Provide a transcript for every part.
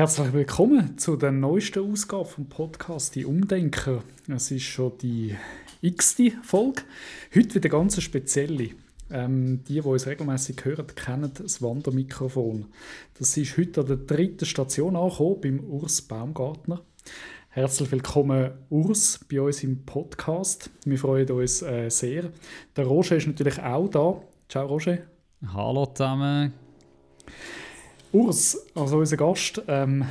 Herzlich willkommen zu der neuesten Ausgabe vom Podcast Die Umdenker. Es ist schon die x-te Folge. Heute wieder ganz spezielle. Ähm, die, die uns regelmäßig hören, kennen das Wandermikrofon. Das ist heute an der dritten Station angekommen, beim Urs Baumgartner. Herzlich willkommen, Urs, bei uns im Podcast. Wir freuen uns äh, sehr. Der Roger ist natürlich auch da. Ciao, Roger. Hallo zusammen. Urs, also unser Gast, ähm,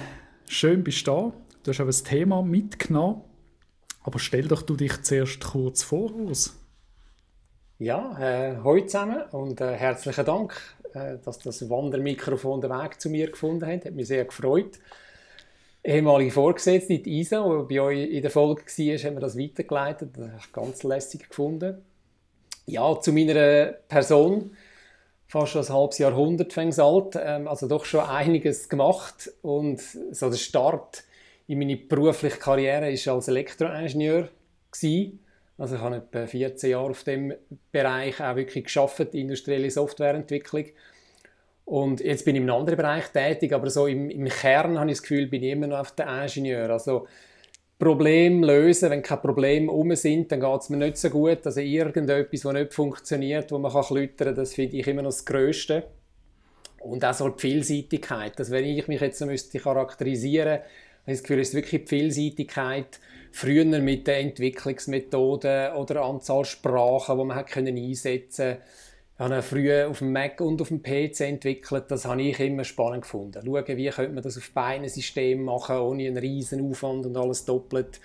schön bist du da. Du hast auch ein Thema mitgenommen. Aber stell doch du dich zuerst kurz vor, Urs. Ja, äh, hallo zusammen und äh, herzlichen Dank, äh, dass das Wandermikrofon den Weg zu mir gefunden hat. Hat mich sehr gefreut. Ehemalige Vorgesetzte, die Isa, die bei euch in der Folge war, haben wir das weitergeleitet. Das habe ich ganz lässig gefunden. Ja, zu meiner Person fast schon ein halbes Jahrhundert fängt alt, ähm, also doch schon einiges gemacht und so der Start in meine berufliche Karriere war als Elektroingenieur gewesen. Also ich habe etwa 14 Jahre auf dem Bereich auch wirklich geschafft, industrielle Softwareentwicklung. Und jetzt bin ich einem anderen Bereich tätig, aber so im, im Kern habe ich das Gefühl, bin ich immer noch auf der Ingenieur. Also Problem lösen, wenn keine Probleme um sind, dann geht es mir nicht so gut. Also irgendetwas, das nicht funktioniert, wo man kann klüttern, das finde ich immer noch das Größte. Und auch so die Vielseitigkeit. Dass wenn ich mich jetzt müsste charakterisieren müsste, habe ich das Gefühl, es ist wirklich die Vielseitigkeit. Früher mit den Entwicklungsmethoden oder Anzahl Sprachen, die man hat einsetzen konnte ich habe früher auf dem Mac und auf dem PC entwickelt. Das habe ich immer spannend gefunden. Schauen, wie könnte man das auf beiden Systemen machen, ohne einen riesen Aufwand und alles doppelt.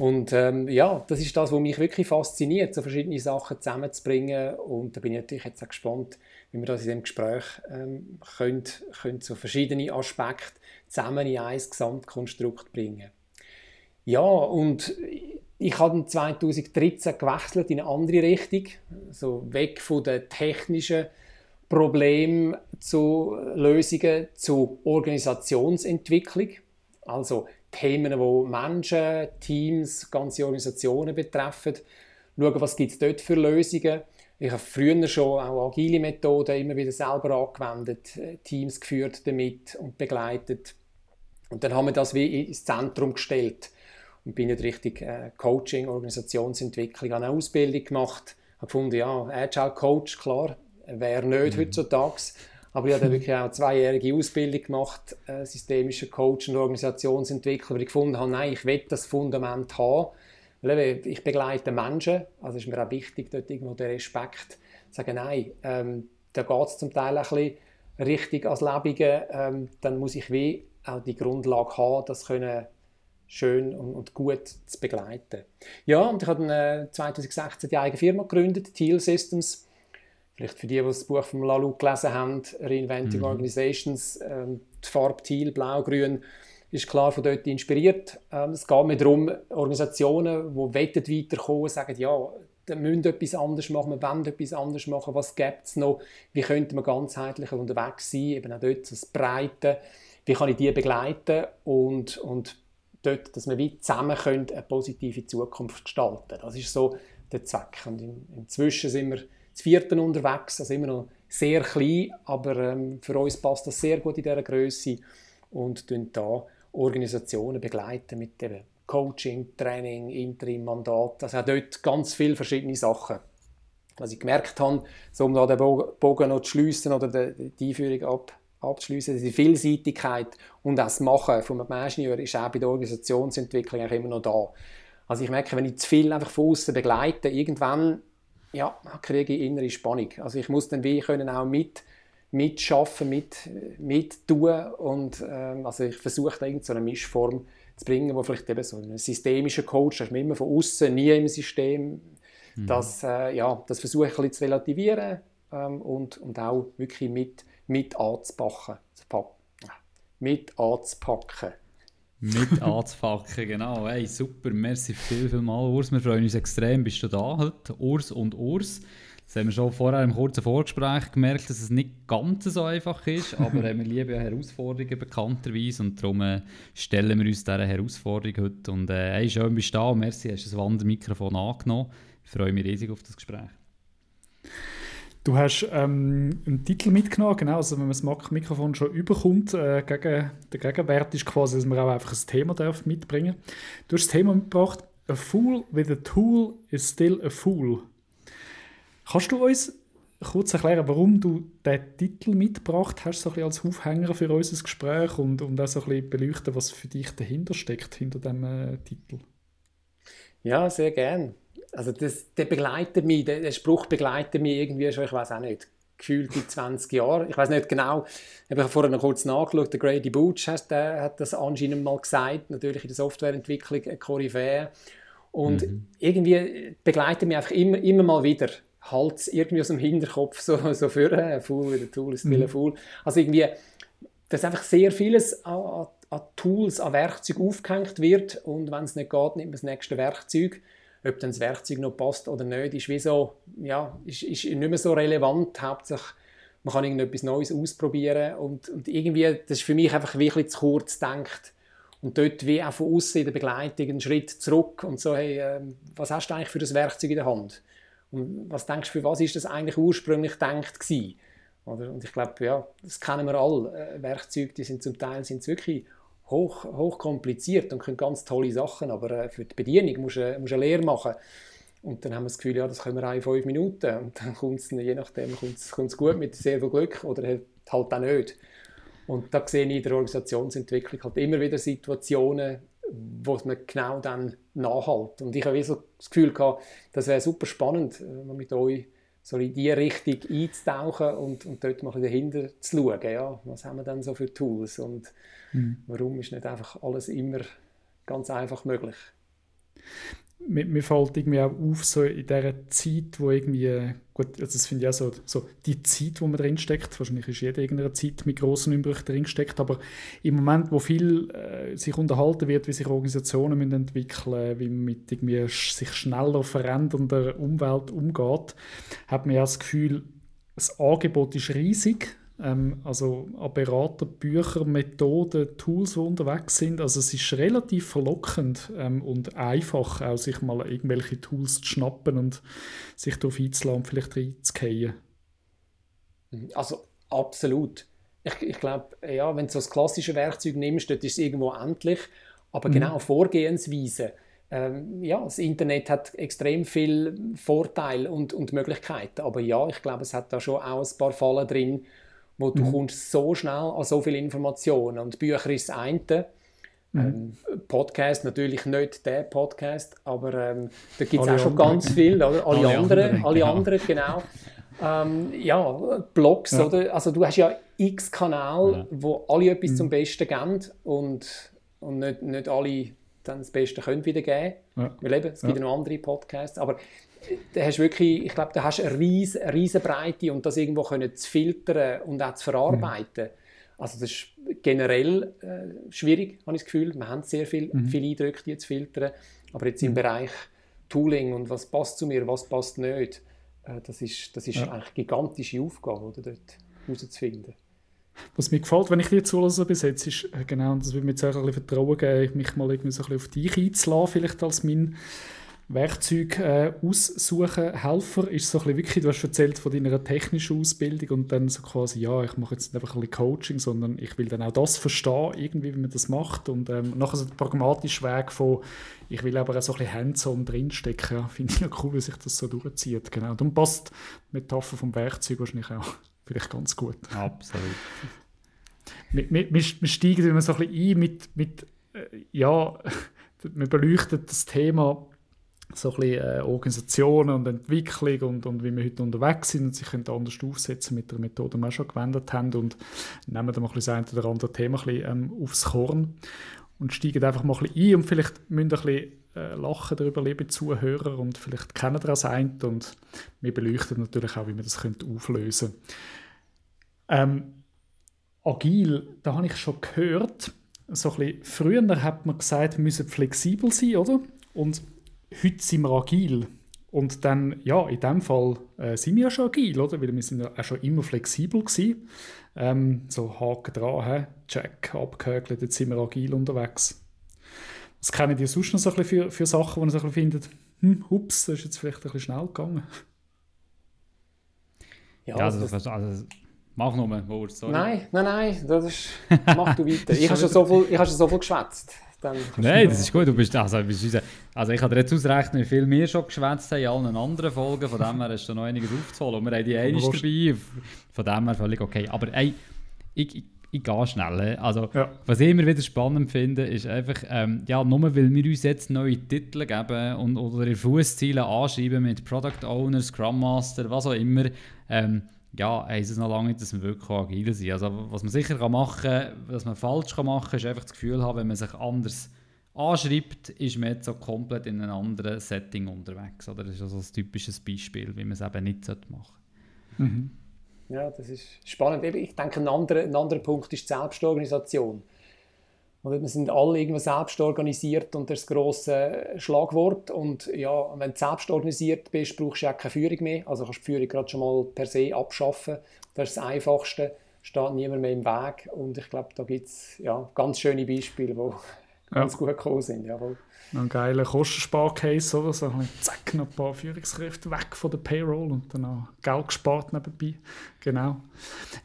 Und ähm, ja, das ist das, was mich wirklich fasziniert, so verschiedene Sachen zusammenzubringen. Und da bin ich natürlich jetzt auch gespannt, wie wir das in dem Gespräch ähm, können, können so verschiedene Aspekte zusammen in ein Gesamtkonstrukt bringen. Ja, und ich habe 2013 gewechselt in eine andere Richtung, so weg von den technischen Problemen zu Lösungen zu Organisationsentwicklung, also Themen, die Menschen, Teams, ganze Organisationen betreffen. Schauen, was gibt es dort für Lösungen. Ich habe früher schon auch agile Methoden immer wieder selber angewendet, Teams geführt damit und begleitet. Und dann haben wir das wie ins Zentrum gestellt und bin nicht richtig äh, Coaching, Organisationsentwicklung, habe eine Ausbildung gemacht, habe gefunden, ja, Agile Coach, klar, wäre nicht mhm. heutzutage, aber ich habe dann wirklich auch eine zweijährige Ausbildung gemacht, äh, systemischer Coach und Organisationsentwickler, weil ich gefunden habe, nein, ich will das Fundament haben, weil ich begleite Menschen, also ist mir auch wichtig, dort irgendwo der Respekt zu sagen, nein, ähm, da geht es zum Teil ein bisschen richtig als Lebige, ähm, dann muss ich wie auch die Grundlage haben, das können schön und, gut zu begleiten. Ja, und ich habe äh, 2016 die eigene Firma gegründet, Teal Systems. Vielleicht für die, die das Buch von Lalu gelesen haben, Reinventing mhm. Organizations, ähm, die Farbe Teal, Blau-Grün, ist klar von dort inspiriert. Ähm, es geht mir darum, Organisationen, die weiterkommen, sagen, ja, wir müssen etwas anderes machen, wir wollen etwas anderes machen, was gibt es noch, wie könnte man ganzheitlicher unterwegs sein, eben auch dort das Breite, wie kann ich die begleiten und, und dort, dass wir wie zusammen können eine positive Zukunft gestalten können. Das ist so der Zweck. Und in, inzwischen sind wir zu vierten unterwegs, also immer noch sehr klein, aber ähm, für uns passt das sehr gut in dieser Größe und begleiten da Organisationen begleiten mit dem Coaching, Training, Interim, Mandat. Also auch dort ganz viele verschiedene Sachen. Was ich gemerkt habe, so um da den Bogen noch zu schliessen oder die Einführung ab, abzuschließen. Die Vielseitigkeit und das Machen vom Ingenieur ist auch bei der Organisationsentwicklung immer noch da. Also ich merke, wenn ich zu viel einfach von außen begleite, irgendwann ja, kriege ich innere Spannung. Also ich muss dann wie können auch mit mitschaffen, mit, mit tun und ähm, also ich versuche da irgendeine so Mischform zu bringen, wo vielleicht eben so ein systemischer Coach, das ist immer von außen, nie im System, mhm. das, äh, ja, das versuche ich ein bisschen zu relativieren ähm, und, und auch wirklich mit mit anzupacken. Mit anzupacken. Mit anzupacken, genau. Hey, super, merci viel, viel mal, Urs. Wir freuen uns extrem, bist du da heute, Urs und Urs. Das haben wir schon vorher im kurzen Vorgespräch gemerkt, dass es nicht ganz so einfach ist, aber wir lieben ja Herausforderungen bekannterweise und darum äh, stellen wir uns dieser Herausforderung heute. Und äh, hey, schön bist du da, merci, hast du das Wandermikrofon angenommen. Ich freue mich riesig auf das Gespräch. Du hast ähm, einen Titel mitgenommen, genau, also wenn man das Mac-Mikrofon schon überkommt, äh, gegen, der Gegenwert ist quasi, dass man auch einfach ein Thema darf mitbringen Du hast das Thema mitgebracht, A fool with a tool is still a fool. Kannst du uns kurz erklären, warum du diesen Titel mitgebracht hast, so ein als Aufhänger für unser Gespräch und, und auch so ein bisschen beleuchten, was für dich dahinter steckt, hinter diesem äh, Titel? Ja, sehr gern. Also das, der begleitet mich, der, der Spruch begleitet mich irgendwie schon, ich weiß auch nicht, gefühlt in 20 Jahren. Ich weiß nicht genau, ich habe vorher noch kurz nachgeschaut, der Grady Booch hat, der hat das anscheinend mal gesagt, natürlich in der Softwareentwicklung eine Koryphäe. Und mhm. irgendwie begleitet mich einfach immer, immer mal wieder halt irgendwie aus dem Hinterkopf so, so für ein Fool wie der Tool ist mhm. Fool. Also irgendwie, dass einfach sehr vieles an, an Tools, an Werkzeugen aufgehängt wird und wenn es nicht geht, nimmt man das nächste Werkzeug ob dann das Werkzeug noch passt oder nicht, ist wie so, ja, ist, ist nicht mehr so relevant. Hauptsächlich, man kann irgendetwas Neues ausprobieren und, und irgendwie, das ist für mich einfach wirklich zu kurz gedacht. Und dort wie auch von außen in der Begleitung einen Schritt zurück und so, hey, äh, was hast du eigentlich für das Werkzeug in der Hand? Und was denkst du, für was ist das eigentlich ursprünglich gedacht gewesen? Oder? Und ich glaube, ja, das kennen wir alle. Äh, Werkzeuge, die sind zum Teil sind wirklich hoch, kompliziert und können ganz tolle Sachen, aber äh, für die Bedienung musst du, musst eine Lehre machen. Und dann haben wir das Gefühl, ja, das können wir auch in fünf Minuten. Und dann kommt es, je nachdem, kommt es gut mit sehr viel Glück oder halt, halt auch nicht. Und da sehe ich in der Organisationsentwicklung halt immer wieder Situationen, wo man genau dann nachhält. Und ich habe so das Gefühl gehabt, das wäre super spannend, äh, mit euch so in diese Richtung einzutauchen und, und dort mal dahinter zu schauen. Ja, was haben wir denn so für Tools und mhm. warum ist nicht einfach alles immer ganz einfach möglich? Mir, mir fällt irgendwie auch auf, so in dieser Zeit, wo irgendwie, gut, also das finde ich auch so, so die Zeit, wo man drinsteckt, wahrscheinlich ist jede irgendeine Zeit mit grossen Umbrüchen drinsteckt, aber im Moment, wo viel äh, sich unterhalten wird, wie sich Organisationen müssen entwickeln wie man mit irgendwie sich schneller verändernder Umwelt umgeht, hat man ja das Gefühl, das Angebot ist riesig, ähm, also an Berater, Bücher, Methoden, Tools, die unterwegs sind. Also es ist relativ verlockend ähm, und einfach, auch sich mal irgendwelche Tools zu schnappen und sich darauf einzulassen und vielleicht reinzugehen. Also absolut. Ich, ich glaube, ja, wenn du so das klassische Werkzeug nimmst, dort ist es irgendwo endlich. Aber mhm. genau Vorgehensweise, ähm, ja, das Internet hat extrem viel Vorteile und, und Möglichkeiten. Aber ja, ich glaube, es hat da schon auch ein paar Fallen drin, wo du mhm. kommst so schnell an so viele Informationen. Und Bücher ist das eine. Mhm. Ähm, Podcast natürlich nicht der Podcast, aber ähm, da gibt es auch schon ganz viel, oder? Alle, alle anderen, andere, alle genau. anderen, genau. Ähm, ja, Blogs, ja. oder? Also du hast ja x Kanäle, ja. wo alle etwas mhm. zum Besten geben und, und nicht, nicht alle dann das Beste können wieder geben. Ja. Weil eben, es gibt ja noch andere Podcasts, aber da hast wirklich, ich glaube, da hast eine riesen, riesen Breite und das irgendwo können zu filtern und auch zu verarbeiten. Mhm. Also das ist generell äh, schwierig, habe ich das Gefühl. Wir haben sehr viel, mhm. viele Eindrücke, die zu filtern. Aber jetzt im mhm. Bereich Tooling und was passt zu mir, was passt nicht, äh, das ist, das ist ja. eigentlich eine gigantische Aufgabe, oder, dort herauszufinden. Was mir gefällt, wenn ich dir zulasse bis jetzt, ist äh, genau, das würde mir jetzt auch ein bisschen Vertrauen geben, mich mal irgendwie so ein bisschen auf dich einzulassen, vielleicht als mein Werkzeug äh, aussuchen, Helfer, ist so ein bisschen wirklich, du hast erzählt von deiner technischen Ausbildung und dann so quasi, ja, ich mache jetzt nicht einfach ein bisschen Coaching, sondern ich will dann auch das verstehen, irgendwie, wie man das macht und ähm, nachher so der pragmatische Weg von, ich will aber auch so ein bisschen hands-on drinstecken, ja, finde ich ja cool, wie sich das so durchzieht, genau. Und dann passt die Metapher vom Werkzeug wahrscheinlich auch vielleicht ganz gut. Absolut. wir, wir, wir steigen immer so ein bisschen ein mit, mit äh, ja, wir beleuchten das Thema so ein bisschen äh, Organisationen und Entwicklung und, und wie wir heute unterwegs sind und sich können anders aufsetzen mit der Methode, die wir schon gewendet haben und nehmen dann mal ein bisschen das eine oder andere Thema ein bisschen, ähm, aufs Korn und steigen einfach mal ein bisschen ein und vielleicht müssen ein bisschen äh, lachen darüber, liebe Zuhörer, und vielleicht kennen das ein und wir beleuchten natürlich auch, wie man das auflösen ähm, Agil, da habe ich schon gehört, so ein bisschen, früher hat man gesagt, wir müssen flexibel sein, oder? Und heute sind wir agil. Und dann, ja, in dem Fall äh, sind wir ja schon agil, oder? Weil wir sind ja auch schon immer flexibel gewesen. Ähm, so Haken dran, he? check, abgehökelt, jetzt sind wir agil unterwegs. Was kennen die sonst noch so ein bisschen für, für Sachen, wo man so ein bisschen findet, hm, ups, das ist jetzt vielleicht ein bisschen schnell gegangen? Ja, ja also, das, also, mach nur, Wurst, sorry. Nein, nein, nein, das ist, mach du weiter. ich habe schon, so viel, schon so viel geschwätzt. Nein, das ist gut. Du bist, also, bist also ich kann dir jetzt ausrechnen, wie viel wir schon geschwätzt haben in allen anderen Folgen. Von dem her hast du noch einiges aufzuholen. Und wir haben die einiges dabei. Von dem her völlig okay. Aber ey, ich, ich, ich gehe schnell. Also, ja. Was ich immer wieder spannend finde, ist einfach, ähm, ja, nur weil wir uns jetzt neue Titel geben und, oder ihre Fußziele anschreiben mit Product Owner, Scrum Master, was auch immer, ähm, ja, heisst es noch lange nicht, dass wir wirklich agil sind. Also, was man sicher kann machen kann, was man falsch kann machen kann, ist einfach das Gefühl haben, wenn man sich anders anschreibt, ist man jetzt so komplett in einem anderen Setting unterwegs. Oder? Das ist also ein typisches Beispiel, wie man es eben nicht machen sollte. Mhm. Ja, das ist spannend. Ich denke, ein anderer, ein anderer Punkt ist die Selbstorganisation. Und wir sind alle irgendwie selbst organisiert und das grosse Schlagwort. Und ja, wenn du selbst organisiert bist, brauchst du ja keine Führung mehr. Also kannst du die Führung gerade schon mal per se abschaffen. Das ist das Einfachste. Steht niemand mehr im Weg. Und ich glaube, da gibt es ja, ganz schöne Beispiele, die ganz gut gekommen sind. Jawohl. Ein geiler Kostensparcase oder so. Zack, noch ein paar Führungskräfte weg von der Payroll und dann auch Geld gespart nebenbei. Genau.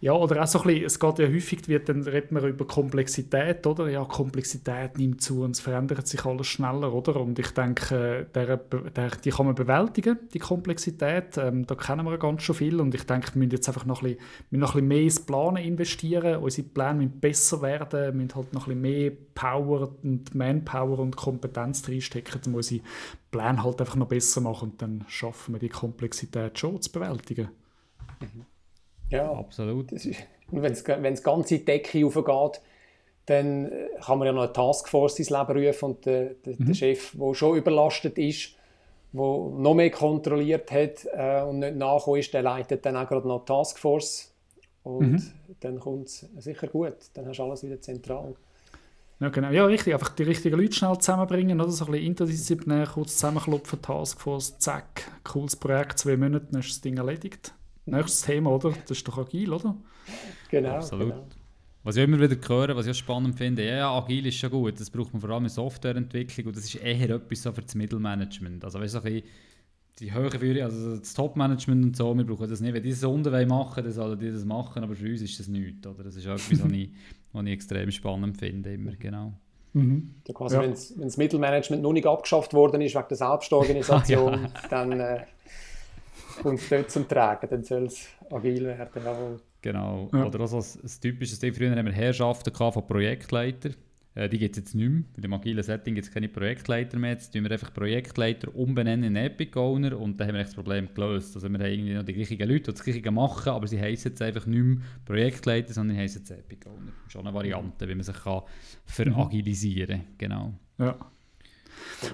Ja, oder auch so ein bisschen, es geht ja häufig, wird, dann redet man über Komplexität, oder? Ja, Komplexität nimmt zu und es verändert sich alles schneller, oder? Und ich denke, der, der, die kann man bewältigen, die Komplexität. Ähm, da kennen wir ganz schon viel und ich denke, wir müssen jetzt einfach noch ein bisschen, noch ein bisschen mehr ins Planen investieren. Unsere Pläne müssen besser werden, müssen halt noch ein bisschen mehr Power und Manpower und Kompetenz reinstecken, um unsere Pläne halt einfach noch besser machen und dann schaffen wir die Komplexität schon zu bewältigen. Mhm. Ja, absolut. Wenn es ganz in die Decke aufgeht, dann äh, kann man ja noch eine Taskforce ins Leben rufen und der, der, mhm. der Chef, der schon überlastet ist, der noch mehr kontrolliert hat äh, und nicht nachgekommen ist, der leitet dann auch gerade noch die Taskforce und mhm. dann kommt es sicher gut. Dann hast du alles wieder zentral. Ja, genau. Ja, richtig. Einfach die richtigen Leute schnell zusammenbringen, oder? So ein bisschen interdisziplinär, kurz zusammenklopfen, Taskforce, zack, cooles Projekt, zwei Monate, dann ist das Ding erledigt. Nächstes Thema, oder? Das ist doch agil, oder? Genau. Absolut. Genau. Was ich immer wieder höre, was ich spannend finde, ja, agil ist schon gut, das braucht man vor allem in Softwareentwicklung und das ist eher etwas so für das Mittelmanagement. Also weißt du, die höhere Führung, also das Top-Management und so, wir brauchen das nicht. Wenn die das unten machen dann sollen die das machen, aber für uns ist das nichts. Oder? Das ist auch etwas, was ich, was ich extrem spannend finde, immer, genau. Mhm. Ja, quasi, ja. Wenn das Mittelmanagement noch nicht abgeschafft worden ist wegen der Selbstorganisation, ja. dann... Äh, kommt es dort zum Tragen, dann soll es agil werden. Jawohl. Genau. Ja. Oder auch so ein, ein typisches Ding. Früher haben wir Herrschaften von Projektleitern. Äh, die gibt es jetzt nicht mehr. Weil im agilen Setting gibt es keine Projektleiter mehr. Jetzt tun wir einfach Projektleiter umbenennen in Epic Owner und dann haben wir das Problem gelöst. Also wir haben irgendwie noch die gleichen Leute, die das gleiche machen, aber sie heißen jetzt einfach nicht mehr Projektleiter, sondern sie heißen jetzt Epic Owner. Schon eine Variante, wie man sich kann veragilisieren kann. Genau. Ja.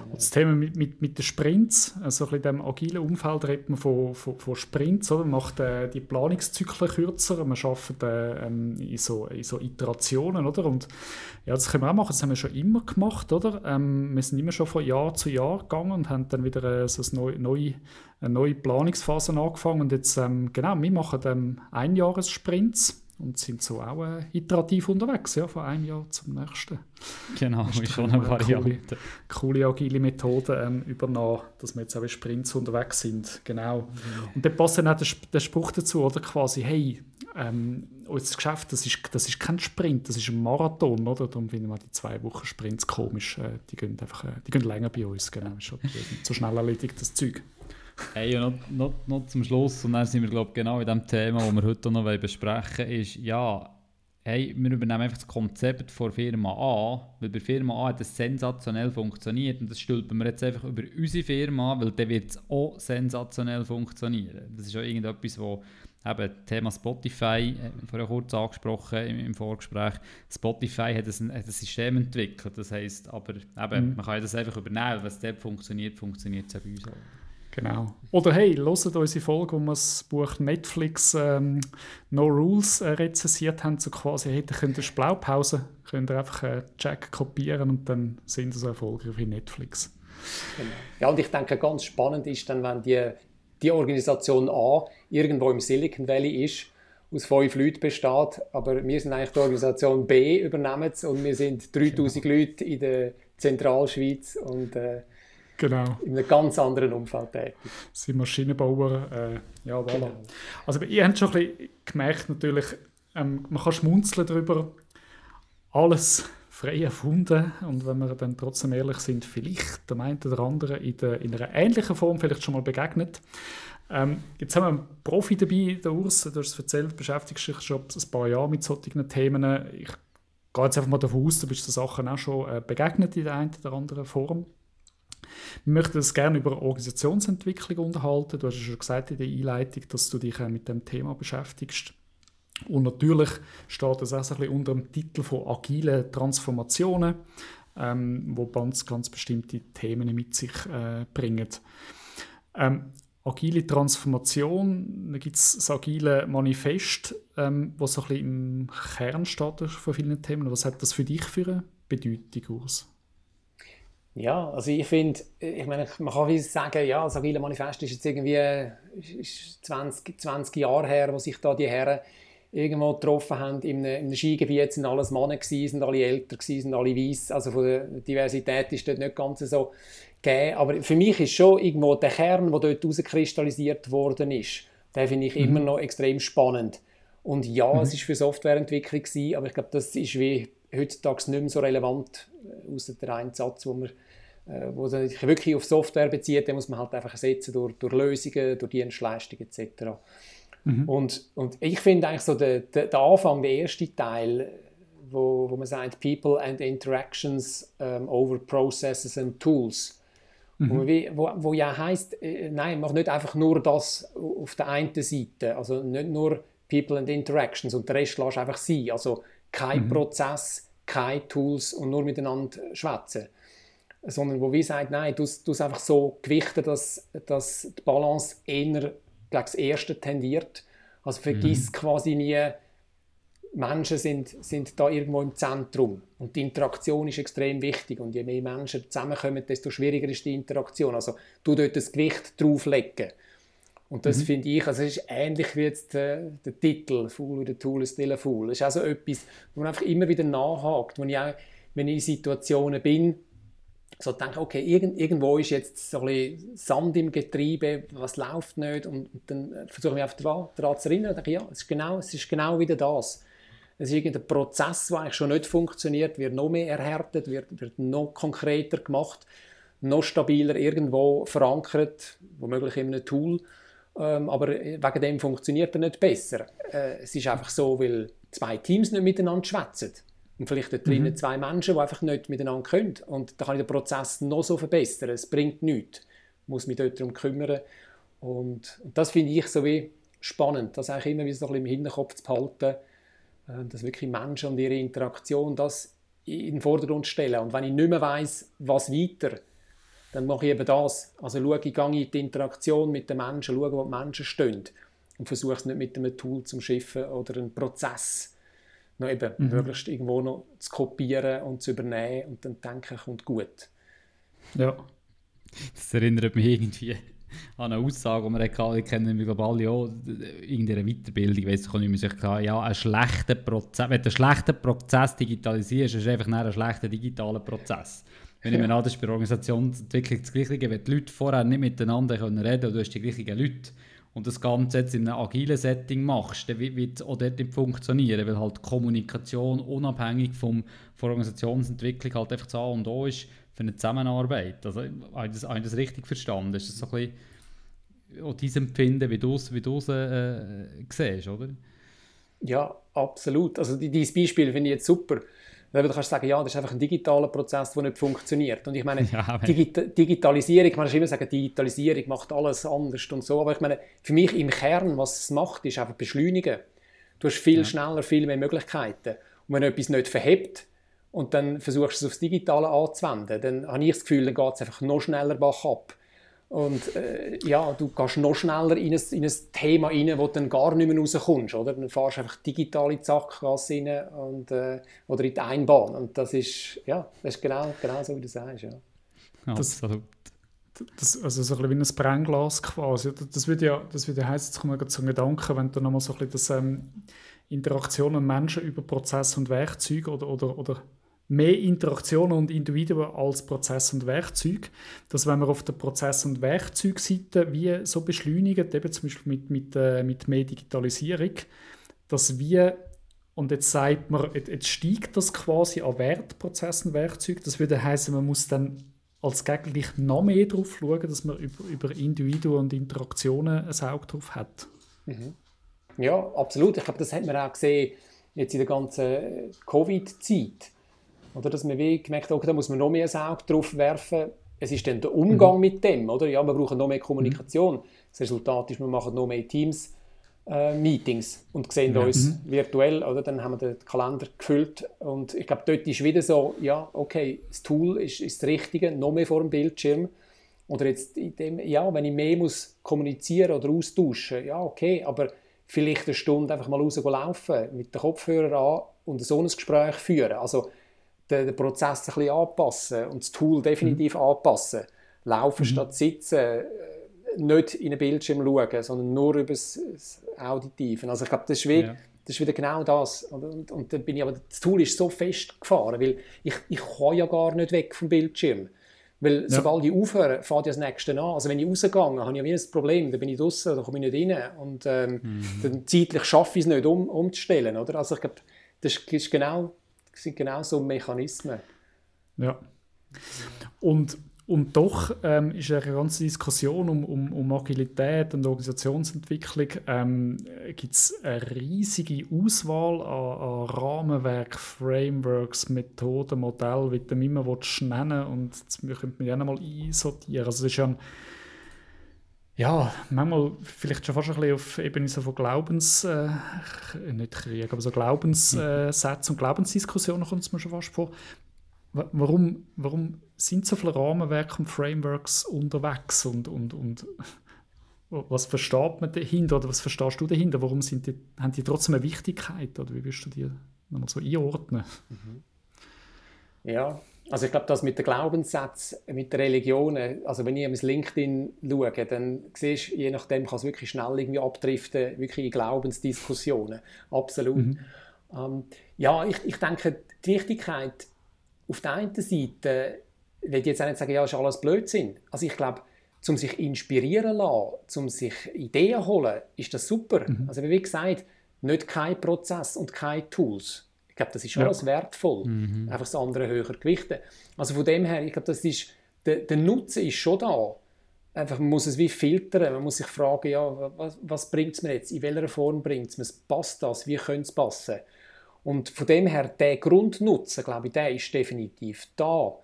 Und das Thema mit, mit, mit den Sprints, also in diesem agilen Umfeld redet man von, von, von Sprints, oder? man macht äh, die Planungszyklen kürzer, man arbeitet äh, ähm, in, so, in so Iterationen, oder? Und ja, das können wir auch machen, das haben wir schon immer gemacht, oder? Ähm, wir sind immer schon von Jahr zu Jahr gegangen und haben dann wieder äh, so eine neue, neue, eine neue Planungsphase angefangen und jetzt, ähm, genau, wir machen ähm, Einjahressprints und sind so auch äh, iterativ unterwegs, ja, von einem Jahr zum nächsten. Genau, ist schon eine Variante. Coole, coole agile Methode ähm, übernommen, dass wir jetzt auch in Sprints unterwegs sind, genau. Mhm. Und dann passt dann auch der, der Spruch dazu, oder quasi, hey, ähm, unser Geschäft, das ist, das ist kein Sprint, das ist ein Marathon, oder? Darum finden wir die zwei Wochen Sprints komisch, äh, die gehen einfach, äh, die gehen länger bei uns, genau, ist schon so schnell erledigt, das Zeug. Hey, und noch, noch, noch zum Schluss, und dann sind wir glaub, genau in dem Thema, das wir heute noch besprechen wollen, ist, ja, hey, wir übernehmen einfach das Konzept von Firma A, weil bei Firma A hat es sensationell funktioniert und das stülpen wir jetzt einfach über unsere Firma, weil dann wird es auch sensationell funktionieren. Das ist auch irgendetwas, wo eben Thema Spotify, äh, vorher kurz angesprochen im, im, Vorgespräch, Spotify hat ein, hat ein System entwickelt, das heisst, aber eben, mhm. man kann das einfach übernehmen, was dort funktioniert, funktioniert es auch bei uns auch. Genau. Oder hey, hört unsere Folge, wo wir das Buch Netflix ähm, No Rules äh, rezensiert haben, so quasi, hey, da könnt ihr Blaupause, könnt ihr einfach äh, Jack kopieren und dann sind sie so erfolgreich wie Netflix. Genau. Ja, und ich denke, ganz spannend ist dann, wenn die, die Organisation A irgendwo im Silicon Valley ist, aus fünf Leuten besteht, aber wir sind eigentlich die Organisation B, übernehmen und wir sind 3000 genau. Leute in der Zentralschweiz und äh, genau. in einem ganz anderen Umfeld tätig. Sie Maschinenbauer, äh, ja, voilà. Genau. Also ihr habt schon ein bisschen gemerkt natürlich, ähm, man kann schmunzeln darüber, alles frei erfunden und wenn wir dann trotzdem ehrlich sind, vielleicht der eine oder andere in, der, in einer ähnlichen Form vielleicht schon mal begegnet. Ähm, jetzt haben wir einen Profi dabei, der Urs, du hast es erzählt, beschäftigst dich schon ein paar Jahre mit solchen Themen. Ich gehe jetzt einfach mal davon aus, du bist den Sachen auch schon äh, begegnet in der einen oder anderen Form. Wir möchten uns gerne über Organisationsentwicklung unterhalten. Du hast ja schon gesagt in der Einleitung, dass du dich mit dem Thema beschäftigst. Und natürlich steht das auch ein unter dem Titel von agilen Transformationen, ähm, wo ganz, ganz bestimmte Themen mit sich äh, bringen. Ähm, agile Transformation, da gibt es das agile Manifest, ähm, was so ein bisschen im Kern steht von vielen Themen. Was hat das für dich für eine Bedeutung aus? Ja, also ich finde, ich meine, man kann wie sagen, ja, das agile Manifest ist jetzt irgendwie ist 20, 20 Jahre her, wo sich da die Herren irgendwo getroffen haben in einem, in einem Skigebiet, sind alles Männer gewesen, sind alle älter gewesen, sind alle weiß. Also von der Diversität ist dort nicht ganz so gegeben. Aber für mich ist schon irgendwo der Kern, der dort herauskristallisiert worden ist, der finde ich mhm. immer noch extrem spannend. Und ja, mhm. es ist für Softwareentwicklung gewesen, aber ich glaube, das ist wie heutzutage nicht mehr so relevant, äh, außer der einen Satz, wo man äh, wo sich wirklich auf Software bezieht, den muss man halt einfach ersetzen durch, durch Lösungen, durch Dienstleistungen etc. Mhm. Und, und ich finde eigentlich so der, der, der, Anfang, der erste Teil, wo, wo man sagt People and Interactions um, over Processes and Tools, mhm. wo, wo, wo, ja heißt, äh, nein, mach nicht einfach nur das auf der einen Seite, also nicht nur People and Interactions und der Rest lass einfach sein, also kein mhm. Prozess, keine Tools und nur miteinander schwätzen sondern wo wir sagen, nein, du es einfach so gewichten, dass, dass die Balance eher das Erste tendiert. Also vergiss mhm. quasi nie, Menschen sind, sind da irgendwo im Zentrum und die Interaktion ist extrem wichtig und je mehr Menschen zusammenkommen, desto schwieriger ist die Interaktion. Also du dort das Gewicht drauflegen. Und das mhm. finde ich, also es ist ähnlich wie jetzt äh, der Titel «Fool with a Tool is still a Fool». Das ist also etwas, wo man einfach immer wieder nachhakt, wo ich auch, wenn ich in Situationen bin, so denke, okay, irgend, irgendwo ist jetzt so ein bisschen Sand im Getriebe, was läuft nicht und, dann versuche ich mich einfach daran zu erinnern und denke, ja, es ist, genau, es ist genau wieder das. Es ist irgendein Prozess, der eigentlich schon nicht funktioniert, wird noch mehr erhärtet, wird, wird noch konkreter gemacht, noch stabiler irgendwo verankert, womöglich in einem Tool, ähm, aber wegen dem funktioniert er nicht besser. Äh, es ist einfach so, weil zwei Teams nicht miteinander schwätzen und vielleicht da drinnen mhm. zwei Menschen, die einfach nicht miteinander können. Und da kann ich den Prozess noch so verbessern. Es bringt nichts. Ich muss mich dort darum kümmern. Und, und das finde ich so wie spannend, das eigentlich immer wieder so ein bisschen im Hinterkopf zu behalten, äh, dass wirklich Menschen und ihre Interaktion das in den Vordergrund stellen. Und wenn ich nicht mehr weiss, was weiter, dann mache ich eben das. Also schaue, ich gehe in die Interaktion mit den Menschen, schaue, wo die Menschen stehen und versuche es nicht mit einem Tool zum Schiffen oder einem Prozess noch eben mhm. möglichst irgendwo noch zu kopieren und zu übernehmen und dann denken, kommt gut. Ja. Das erinnert mich irgendwie an eine Aussage, die wir hatten, ich kenne glaube alle auch, in der Weiterbildung, ich weiss nicht mehr, sich ja, ein schlechter Prozess, wenn du einen schlechten Prozess digitalisierst, ist es einfach ein schlechter digitaler Prozess. Wenn ich mir an, das ist bei Organisationsentwicklung das Gleiche, wenn die Leute vorher nicht miteinander reden können und du hast die gleichen Leute, und das Ganze jetzt in einem agilen Setting machst, dann wird es auch dort nicht funktionieren, weil halt Kommunikation unabhängig vom, von Organisationsentwicklung halt einfach das A und O ist für eine Zusammenarbeit. Also, habe ich das, habe ich das richtig verstanden? Ist das so ein bisschen auch dein Empfinden, wie du es wie äh, siehst, oder? Ja, absolut. Also dieses Beispiel finde ich jetzt super. Weil du kannst sagen, ja, das ist einfach ein digitaler Prozess, der nicht funktioniert. Und ich meine, ja, Digita Digitalisierung, man kann immer sagen, Digitalisierung macht alles anders und so. Aber ich meine, für mich im Kern, was es macht, ist einfach beschleunigen. Du hast viel ja. schneller, viel mehr Möglichkeiten. Und wenn etwas nicht verhebt und dann versuchst du es aufs Digitale anzuwenden, dann habe ich das Gefühl, dann geht es einfach noch schneller bach ab. Und äh, ja, du gehst noch schneller in ein, in ein Thema rein, wo du dann gar nicht mehr rauskommst. Oder? Dann fährst du einfach digital in die Sackgasse rein und, äh, oder in die Einbahn. Und das ist, ja, das ist genau, genau so, wie du sagst. Ja. Absolut. Das, also so ein bisschen wie ein Brennglas quasi. Das würde ja, das würde ja heißen, jetzt kommt mir zum Gedanken, wenn du nochmal so ein bisschen das ähm, Interaktion an Menschen über Prozesse und Werkzeuge oder, oder, oder mehr Interaktionen und Individuen als Prozess und Werkzeug. Dass wenn man auf der Prozess- und Werkzeugseite wie so beschleunigen, eben zum Beispiel mit, mit, äh, mit mehr Digitalisierung, dass wir und jetzt sagt man, jetzt steigt das quasi an Wertprozessen, Werkzeug. Das würde heißen, man muss dann als Gegner noch mehr darauf schauen, dass man über, über Individuen und Interaktionen ein Auge drauf hat. Mhm. Ja, absolut. Ich glaube, das hat man auch gesehen jetzt in der ganzen Covid-Zeit. Oder dass man wie gemerkt hat, okay, da muss man noch mehr ein Auge drauf werfen. Es ist dann der Umgang mhm. mit dem, oder? Ja, wir brauchen noch mehr Kommunikation. Mhm. Das Resultat ist, wir machen noch mehr Teams. Äh, Meetings und sehen ja. uns mhm. virtuell, oder? Dann haben wir den Kalender gefüllt und ich glaube, dort ist wieder so, ja, okay, das Tool ist, ist das Richtige, noch mehr vor dem Bildschirm. Oder jetzt, dem, ja, wenn ich mehr muss kommunizieren oder austauschen, ja, okay, aber vielleicht eine Stunde einfach mal rauslaufen, mit den Kopfhörern an und so ein Gespräch führen. Also den, den Prozess ein bisschen anpassen und das Tool definitiv mhm. anpassen. Laufen mhm. statt sitzen, nicht in den Bildschirm schauen, sondern nur über das, Auditive. Also ich glaube, das ist, wie, ja. das ist wieder genau das. Und, und, dann bin ich, aber das Tool ist so festgefahren, weil ich, ich kann ja gar nicht weg vom Bildschirm. Weil ja. sobald ich aufhöre, fährt ja das Nächste an. Also wenn ich rausgehe, habe ich ja wie ein Problem, dann bin ich draußen, dann komme ich nicht rein. Und ähm, mhm. dann zeitlich schaffe ich es nicht, um, umzustellen. Oder? Also ich glaube, das, ist genau, das sind genau so Mechanismen. Ja. Und und doch ähm, ist eine ganze Diskussion um, um, um Agilität und Organisationsentwicklung ähm, gibt es eine riesige Auswahl an, an Rahmenwerk, Frameworks, Methoden, Modellen, wie du immer nennen Und das könnte man ja mal einsortieren. Also es ist ja ein, ja, manchmal vielleicht schon fast ein bisschen auf Ebene so von Glaubens, äh, nicht Krieg, aber so Glaubenssätze und Glaubensdiskussionen kommt es mir schon fast vor. Warum, warum sind so viele Rahmenwerke und Frameworks unterwegs und, und, und was versteht man dahinter oder was verstehst du dahinter? Warum sind die, haben die trotzdem eine Wichtigkeit oder wie wirst du die nochmal so einordnen? Mhm. Ja, also ich glaube, das mit den Glaubenssätzen, mit der Religion, also wenn ich ins LinkedIn schaue, dann siehst du, je nachdem kann es wirklich schnell irgendwie abdriften, wirklich in Glaubensdiskussionen. Absolut. Mhm. Ähm, ja, ich, ich denke, die Wichtigkeit auf der einen Seite ich will jetzt auch nicht sagen, ja, ist alles Blödsinn. Also ich glaube, zum sich inspirieren lassen, zum sich Ideen holen, ist das super. Mhm. Also wie gesagt, nicht kein Prozess und keine Tools. Ich glaube, das ist alles ja. wertvoll. Mhm. Einfach das andere höher gewichten. Also von dem her, ich glaube, das ist, der, der Nutzen ist schon da. Einfach, man muss es wie filtern. Man muss sich fragen, ja, was, was bringt es mir jetzt? In welcher Form bringt es mir? Passt das? Wie könnte es passen? Und von dem her, der Grundnutzen, glaube ich, der ist definitiv da.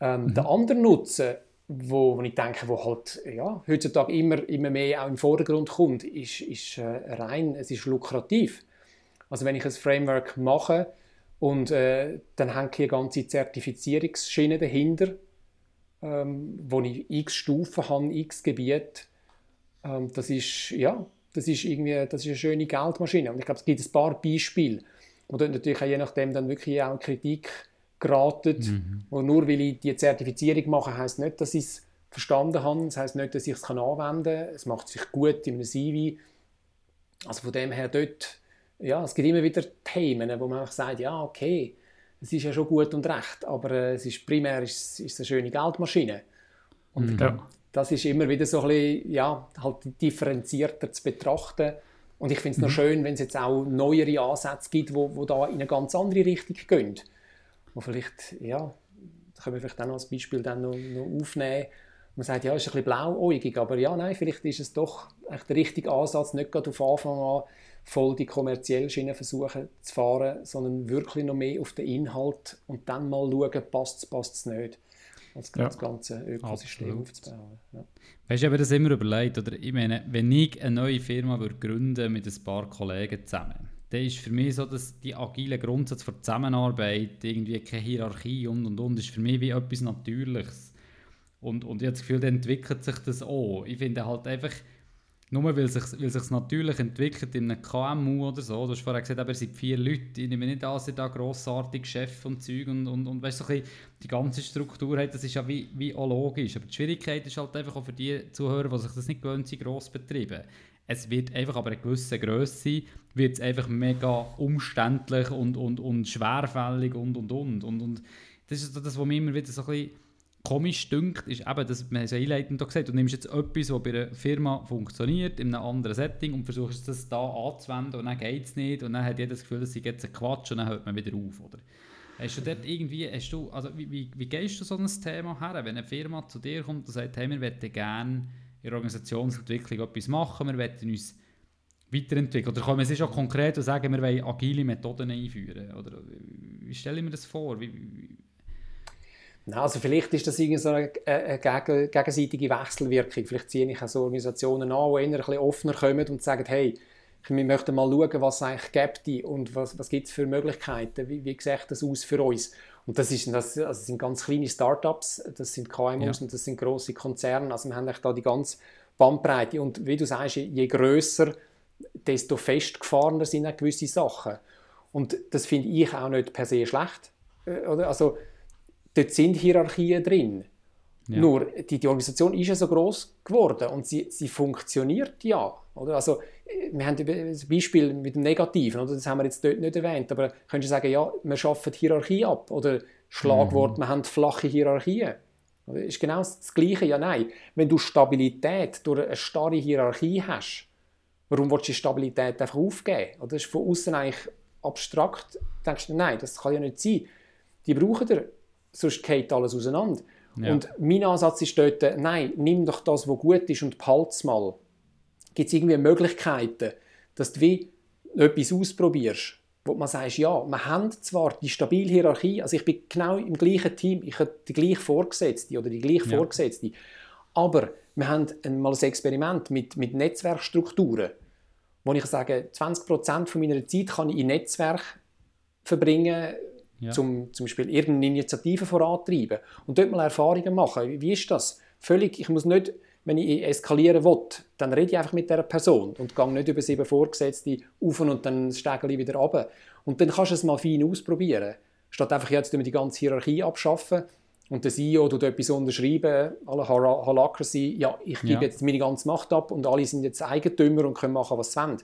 Ähm, mhm. Der andere Nutzen, wo, wo ich denke, wo halt ja, heutzutage immer, immer mehr auch im Vordergrund kommt, ist, ist äh, rein, es ist lukrativ. Also wenn ich ein Framework mache und äh, dann hängt hier ganze Zertifizierungsschiene dahinter, ähm, wo ich x Stufen habe, x Gebiete, ähm, das ist ja, das ist irgendwie, das ist eine schöne Geldmaschine. Und ich glaube, es gibt ein paar Beispiele, wo dort natürlich auch je nachdem dann wirklich auch Kritik geraten. Mhm. Und nur weil ich die Zertifizierung mache, heißt nicht, dass ich es verstanden habe. Das heißt nicht, dass ich es anwenden kann. Es macht sich gut in einem CV. Also von dem her dort, ja, es gibt immer wieder Themen, wo man sagt, ja, okay, es ist ja schon gut und recht, aber äh, es ist primär ist, ist eine schöne Geldmaschine. Und mhm. das ist immer wieder so ein bisschen, ja, halt differenzierter zu betrachten. Und ich finde es mhm. noch schön, wenn es jetzt auch neuere Ansätze gibt, wo, wo da in eine ganz andere Richtung gehen wo vielleicht, ja, da können wir vielleicht auch noch als Beispiel dann noch, noch aufnehmen. Man sagt, ja, es ist ein bisschen blauäugig, aber ja, nein, vielleicht ist es doch der richtige Ansatz, nicht gerade auf Anfang an voll die kommerzielle Schiene versuchen zu fahren, sondern wirklich noch mehr auf den Inhalt und dann mal schauen, passt es, passt es nicht. Das, ja. das ganze Ökosystem Absolut. aufzubauen. Ja. Weißt du, habe das immer überlegt, oder ich meine, wenn ich eine neue Firma würde gründen mit ein paar Kollegen zusammen, dann ist für mich so, dass die agile Grundsatz der Zusammenarbeit, irgendwie keine Hierarchie und und und, ist für mich wie etwas Natürliches. Und, und ich habe das Gefühl, dann entwickelt sich das auch. Ich finde halt einfach, nur weil sich weil sich's natürlich entwickelt in einem KMU oder so, du hast vorher gesagt, aber ihr seid vier Leute, ich nehme nicht an, ihr da grossartig Chef und Zeug und, und, und weißt, so ein die ganze Struktur hat, das ist ja wie, wie auch logisch. Aber die Schwierigkeit ist halt einfach auch für die Zuhörer, die sich das nicht gewöhnt sind, Grossbetriebe es wird einfach aber eine gewisse Größe wird es einfach mega umständlich und, und, und schwerfällig und und und und und das ist das, was mir immer wieder so ein bisschen komisch dünkt, ist eben, dass man es einleitend gesagt du nimmst jetzt etwas, das bei einer Firma funktioniert, in einem anderen Setting und versuchst es da anzuwenden und dann geht es nicht und dann hat jeder das Gefühl, es sei jetzt ein Quatsch und dann hört man wieder auf, oder? Hast du dort irgendwie, hast du, also wie, wie, wie gehst du so ein Thema her, wenn eine Firma zu dir kommt und sagt, hey, wir möchten gerne in der Organisationsentwicklung etwas machen, wir möchten uns weiterentwickeln? Oder können wir schon konkret und sagen, wir wollen agile Methoden einführen? Oder wie stelle ich mir das vor? Wie, also vielleicht ist das irgendwie so eine, eine gegenseitige Wechselwirkung. Vielleicht ziehe ich auch so Organisationen an, die eher ein bisschen offener kommen und sagen, hey, wir möchten mal schauen, was es eigentlich gibt und was, was gibt es für Möglichkeiten, wie, wie sieht das aus für uns. Und das, ist, das, also das sind ganz kleine Startups, das sind KMUs ja. und das sind große Konzerne. Also wir haben da die ganze Bandbreite. Und wie du sagst, je grösser, desto festgefahrener sind auch gewisse Sachen. Und das finde ich auch nicht per se schlecht. Äh? Also, dort sind Hierarchien drin. Ja. Nur, die, die, Organisation ist ja so groß geworden und sie, sie funktioniert ja. Oder? Also, wir haben ein Beispiel mit dem Negativen, oder? das haben wir jetzt dort nicht erwähnt, aber könntest du sagen, ja, wir schaffen Hierarchie ab oder Schlagwort, mhm. wir haben flache Hierarchien. Das ist genau das Gleiche, ja nein. Wenn du Stabilität durch eine starre Hierarchie hast, warum willst du die Stabilität einfach aufgeben? Oder das ist von außen eigentlich abstrakt. Du denkst du, nein, das kann ja nicht sein. Die brauchen dir sonst geht alles auseinander. Ja. Und mein Ansatz ist dort, nein, nimm doch das, was gut ist und behalte es mal. Gibt es irgendwie Möglichkeiten, dass du wie etwas ausprobierst, wo man sagt, ja, wir haben zwar die stabile Hierarchie, also ich bin genau im gleichen Team, ich habe die gleiche Vorgesetzte oder die gleiche ja. Vorgesetzte, aber wir haben mal ein Experiment mit, mit Netzwerkstrukturen, wo ich sage, 20% von meiner Zeit kann ich in Netzwerk verbringen, ja. zum zum Beispiel irgendeine Initiative vorantreiben und dort mal Erfahrungen machen. Wie, ist das? Völlig, ich muss nicht, wenn ich eskalieren will, dann rede ich einfach mit der Person und gehe nicht über sieben Vorgesetzte auf und dann steige ich wieder runter. Und dann kannst du es mal fein ausprobieren. Statt einfach jetzt die ganze Hierarchie abschaffen und der CEO tut etwas unterschreiben, alle Holacracy, ja, ich gebe ja. jetzt meine ganze Macht ab und alle sind jetzt Eigentümer und können machen, was sie wollen.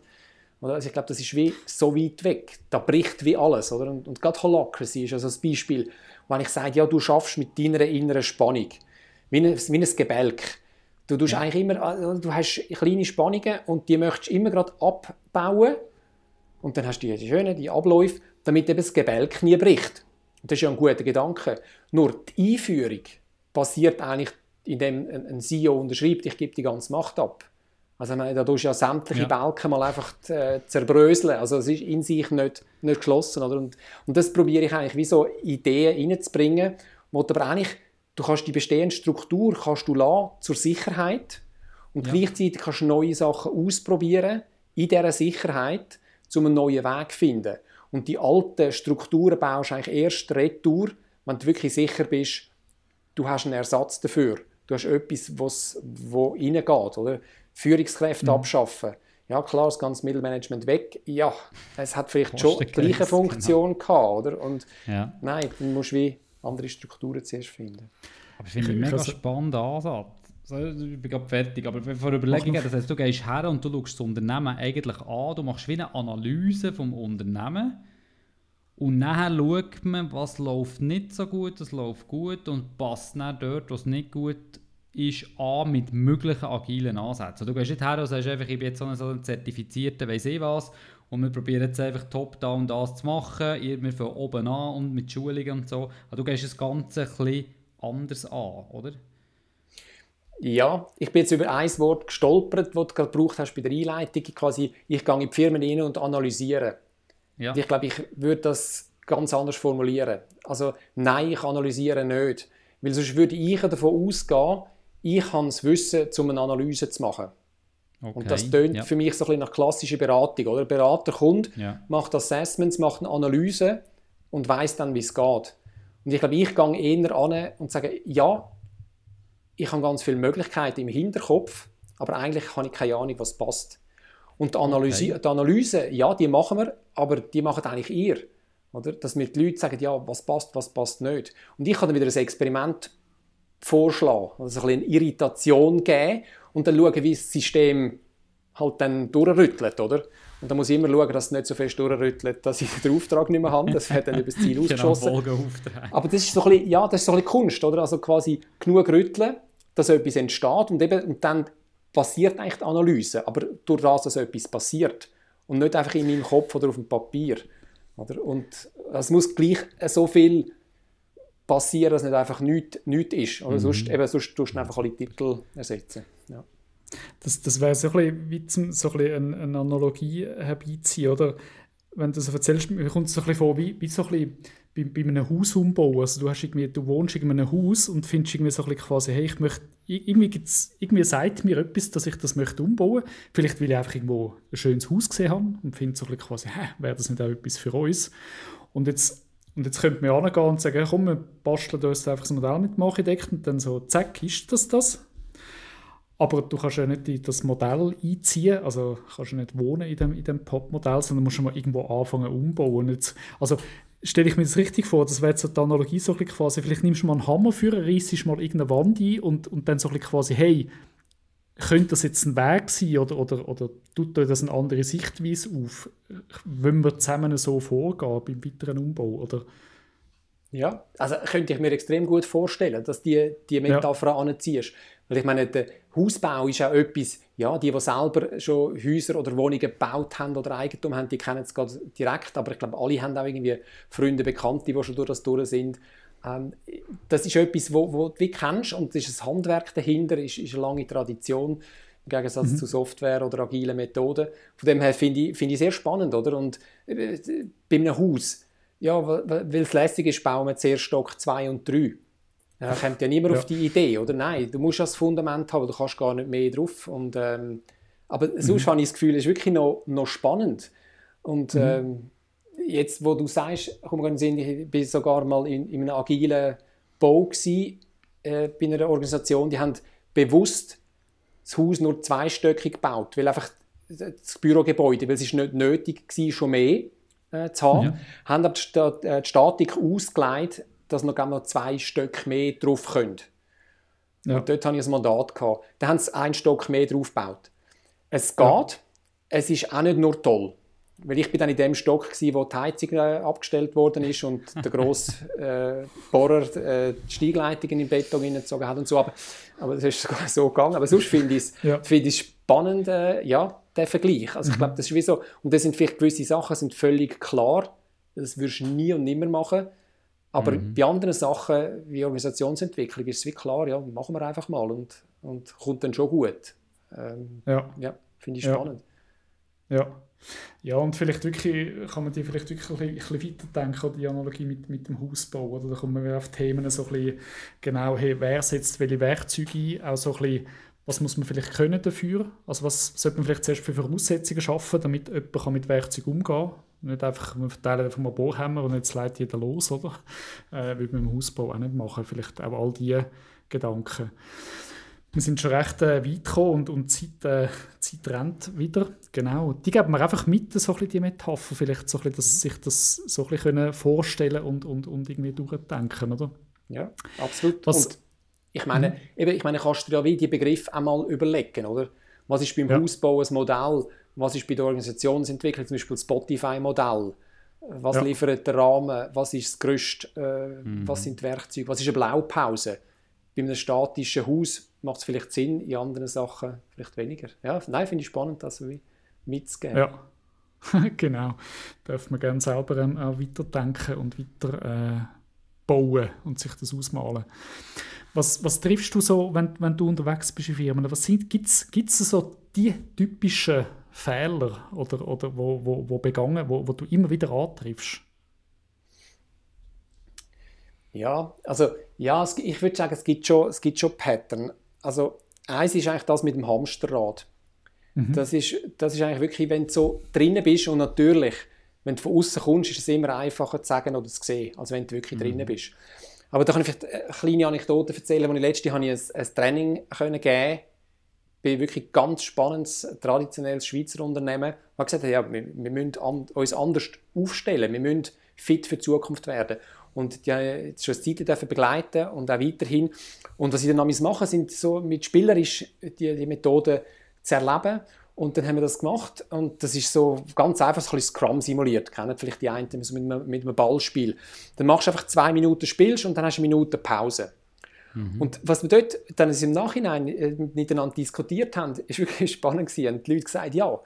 Also ich glaube, das ist wie so weit weg. Da bricht wie alles. Oder? Und, und gerade Holacracy ist also das Beispiel, wenn ich sage, ja, du schaffst mit deiner inneren Spannung, wie ein, wie ein Gebälk. Du, tust ja. eigentlich immer, also du hast kleine Spannungen und die möchtest du immer gerade abbauen. Und dann hast du die schönen, die Abläufe, damit eben das Gebälk nie bricht. Und das ist ja ein guter Gedanke. Nur die Einführung passiert eigentlich, indem ein CEO unterschreibt, ich gebe die ganze Macht ab. Also meine, da tust du ja sämtliche ja. Balken mal einfach äh, zerbröseln. Also es ist in sich nicht, nicht geschlossen. Oder? Und, und das probiere ich eigentlich wie so Ideen reinzubringen, wo du aber eigentlich, du kannst die bestehende Struktur kannst du lassen, zur Sicherheit und ja. gleichzeitig kannst du neue Sachen ausprobieren in dieser Sicherheit, um einen neuen Weg zu finden. Und die alten Strukturen baust du eigentlich erst retour, wenn du wirklich sicher bist, du hast einen Ersatz dafür. Du hast etwas, was wo reingeht. Oder? Führungskräfte mhm. abschaffen. Ja, klar, das ganze Mittelmanagement weg. Ja, es hat vielleicht schon die gleiche genau. Funktion genau. gehabt, oder? Und ja. nein, dann musst du wie andere Strukturen zuerst finden. Aber ich finde einen mega spannenden Ansatz. ich bin gerade fertig, aber bevor Überlegung das heißt, du gehst her und du schaust das Unternehmen eigentlich an, du machst wie eine Analyse vom Unternehmen und nachher schaut man, was läuft nicht so gut, was läuft gut und passt dann dort, was nicht gut ist an mit möglichen agilen Ansätzen. Du gehst nicht her und sagst einfach, ich bin jetzt so ein, so ein zertifizierter, weiss ich was, und wir probieren jetzt einfach top-down das zu machen, wir von oben an und mit Schulungen und so. Aber du gehst das Ganze ein bisschen anders an, oder? Ja, ich bin jetzt über ein Wort gestolpert, das du gerade gebraucht hast bei der Einleitung. Quasi, ich gehe in die Firmen rein und analysiere. Ja. Ich glaube, ich würde das ganz anders formulieren. Also, nein, ich analysiere nicht. Weil sonst würde ich davon ausgehen, ich habe das Wissen, um eine Analyse zu machen. Okay. Und das tönt ja. für mich so ein bisschen nach klassischer Beratung. Oder? Der Berater kommt, ja. macht Assessments, macht eine Analyse und weiß dann, wie es geht. Und ich glaube, ich gehe eher an und sage, ja, ich habe ganz viele Möglichkeiten im Hinterkopf, aber eigentlich habe ich keine Ahnung, was passt. Und die Analyse, okay. die Analyse ja, die machen wir, aber die machen eigentlich ihr. Oder? Dass mir die Leute sagen, ja, was passt, was passt nicht. Und ich kann dann wieder ein Experiment vorschlagen, also ein eine Irritation geben und dann schauen, wie das System halt dann durchrüttelt, oder? Und da muss ich immer schauen, dass es nicht so fest durchrüttelt, dass ich den Auftrag nicht mehr habe. Das wird dann über das Ziel genau, ausgeschossen. Genau, Aber das ist so ein bisschen, ja, das ist so ein bisschen Kunst, oder? Also quasi genug rütteln, dass etwas entsteht und, eben, und dann passiert eigentlich die Analyse. Aber durch das, dass etwas passiert und nicht einfach in meinem Kopf oder auf dem Papier. Oder? Und es muss gleich so viel passieren, dass nicht einfach nichts, nichts ist. Oder mhm. sonst, eben, sonst tust du einfach alle Titel ersetzen. Ja. Das, das wäre so ein bisschen so ein bisschen eine, Analogie herbeiziehen, oder? Wenn du so erzählst, mir kommt es so ein bisschen vor, wie, wie so ein bisschen bei, bei einem Hausumbau. Also du, hast irgendwie, du wohnst in einem Haus und findest irgendwie so ein bisschen quasi, hey, ich möchte, irgendwie, gibt's, irgendwie sagt mir etwas, dass ich das möchte umbauen. Vielleicht, weil ich einfach irgendwo ein schönes Haus gesehen habe und finde so ein bisschen quasi, hä, wäre das nicht auch etwas für uns? Und jetzt und jetzt könnte man angehen und sagen, komm, wir basteln uns einfach das Modell mit dem Architekt und dann so, zack, ist das das? Aber du kannst ja nicht das Modell einziehen, also kannst du nicht wohnen in dem, in dem Pop-Modell, sondern musst schon mal irgendwo anfangen umbauen. Jetzt, also stelle ich mir das richtig vor, das wäre jetzt so die Analogie so ein quasi, vielleicht nimmst du mal einen Hammer für, reißt mal irgendeine Wand ein und, und dann so ein quasi, hey, könnte das jetzt ein Weg sein oder, oder, oder tut euch das eine andere Sichtweise auf? Wollen wir zusammen so vorgehen beim weiteren Umbau? Oder? Ja, also könnte ich mir extrem gut vorstellen, dass die, die Metapher ja. anziehst. Weil ich meine, der Hausbau ist auch etwas, ja, die, die selber schon Häuser oder Wohnungen gebaut haben oder Eigentum haben, die kennen es gerade direkt, aber ich glaube, alle haben auch irgendwie Freunde, Bekannte, die schon durch das durch sind. Ähm, das ist etwas, wo, wo du kennst und es ist ein Handwerk dahinter, ist, ist eine lange Tradition im Gegensatz mhm. zu Software oder agilen Methoden. Von dem her finde ich, find ich sehr spannend, oder? Und äh, bei einem Haus, ja, weil es lässig ist, bauen wir zuerst Stock 2 und 3. Da kommt ja niemand ja. auf die Idee, oder? Nein, du musst das Fundament haben, du kannst gar nicht mehr drauf. Und, ähm, aber sonst mhm. habe ich das Gefühl, es ist wirklich noch, noch spannend. Und mhm. ähm, jetzt, wo du sagst, komm, ich war sogar mal in, in einem agilen Bau gewesen, äh, bei einer Organisation, die haben bewusst das Haus nur zweistöckig gebaut, weil einfach das Bürogebäude, weil es ist nicht nötig war, schon mehr äh, zu haben, ja. haben aber die, äh, die Statik ausgelegt dass noch noch zwei Stöcke mehr drauf können. Ja. Und dort hatte ich ein Mandat. Gehabt. Da haben sie einen Stock mehr drauf gebaut. Es geht, ja. es ist auch nicht nur toll. Weil ich bin dann in dem Stock, gewesen, wo die Heizung äh, abgestellt worden ist und der grosse äh, Bohrer äh, die Steigleitungen im Beton hineingezogen hat und so. Aber, aber das ist sogar so gegangen. Aber sonst finde ich es ja. find spannend, äh, ja, der Vergleich. Also ich glaube, das ist wie so, und das sind vielleicht gewisse Sachen sind völlig klar. Das würdest du nie und nimmer machen. Aber mhm. bei anderen Sachen wie Organisationsentwicklung ist es wie klar, ja, machen wir einfach mal und, und kommt dann schon gut. Ähm, ja, ja finde ich spannend. Ja. Ja. Ja, und vielleicht wirklich, kann man die vielleicht wirklich ein bisschen, weiterdenken, die Analogie mit, mit dem Hausbau. Oder? Da kommen wir auf Themen so ein bisschen genau, hey, wer setzt welche Werkzeuge ein, auch so ein bisschen, was muss man vielleicht können dafür? Also was sollte man vielleicht zuerst für Voraussetzungen schaffen, damit jemand mit Werkzeugen umgehen kann? Nicht einfach, wir verteilen einfach mal Bohrhammer und jetzt leitet jeder los, oder? Äh, würde man im Hausbau auch nicht machen. Vielleicht auch all diese Gedanken. Wir sind schon recht äh, weit gekommen und, und Zeit, äh, Zeit rennt wieder. Genau. Die geben wir einfach mit, so ein bisschen die Metapher, vielleicht so ein bisschen, dass sich das so ein bisschen vorstellen und, und, und irgendwie durchdenken, oder? Ja, absolut. Was, und ich meine, mhm. eben, ich meine, kannst du ja wie die Begriffe einmal überlegen, oder? Was ist beim ja. Hausbau ein Modell? Was ist bei der Organisationsentwicklung, zum Beispiel das Spotify-Modell? Was ja. liefert der Rahmen? Was ist das Größte? Äh, mhm. Was sind die Werkzeuge? Was ist eine Blaupause? Bei einem statischen Haus macht es vielleicht Sinn, in anderen Sachen vielleicht weniger. Ja, nein, finde ich spannend, das mitzugeben. Ja, genau. Darf man gerne selber ähm, auch weiterdenken und weiter äh, bauen und sich das ausmalen. Was, was triffst du so, wenn, wenn du unterwegs bist in Firmen? Gibt es so die typischen Fehler oder, oder wo, wo, wo begangen, wo, wo du immer wieder antriffst? Ja, also ja, es, ich würde sagen, es gibt schon, es gibt schon Pattern. Also eins ist eigentlich das mit dem Hamsterrad. Mhm. Das, ist, das ist eigentlich wirklich, wenn du so drinnen bist und natürlich, wenn du von außen kommst, ist es immer einfacher zu sagen oder zu sehen, als wenn du wirklich mhm. drinnen bist. Aber da kann ich vielleicht eine kleine Anekdote erzählen. Als ich letzte habe ich ein, ein Training können geben bei wirklich ganz spannendes, traditionelles Schweizer Unternehmen, die gesagt ja, wir, wir müssen an, uns anders aufstellen, wir müssen fit für die Zukunft werden. Und die haben schon eine Zeit dürfen begleiten und auch weiterhin. Und was sie dann machen, sind so mit spielerisch die, die Methoden zu erleben Und dann haben wir das gemacht und das ist so ganz einfach so ein Scrum simuliert. Kennen vielleicht die einen so mit, einem, mit einem Ballspiel. Dann machst du einfach zwei Minuten spielst und dann hast du eine Minute Pause. Mhm. Und was wir dort dann im Nachhinein äh, miteinander diskutiert haben, ist wirklich spannend gewesen. Und die Leute gesagt, ja,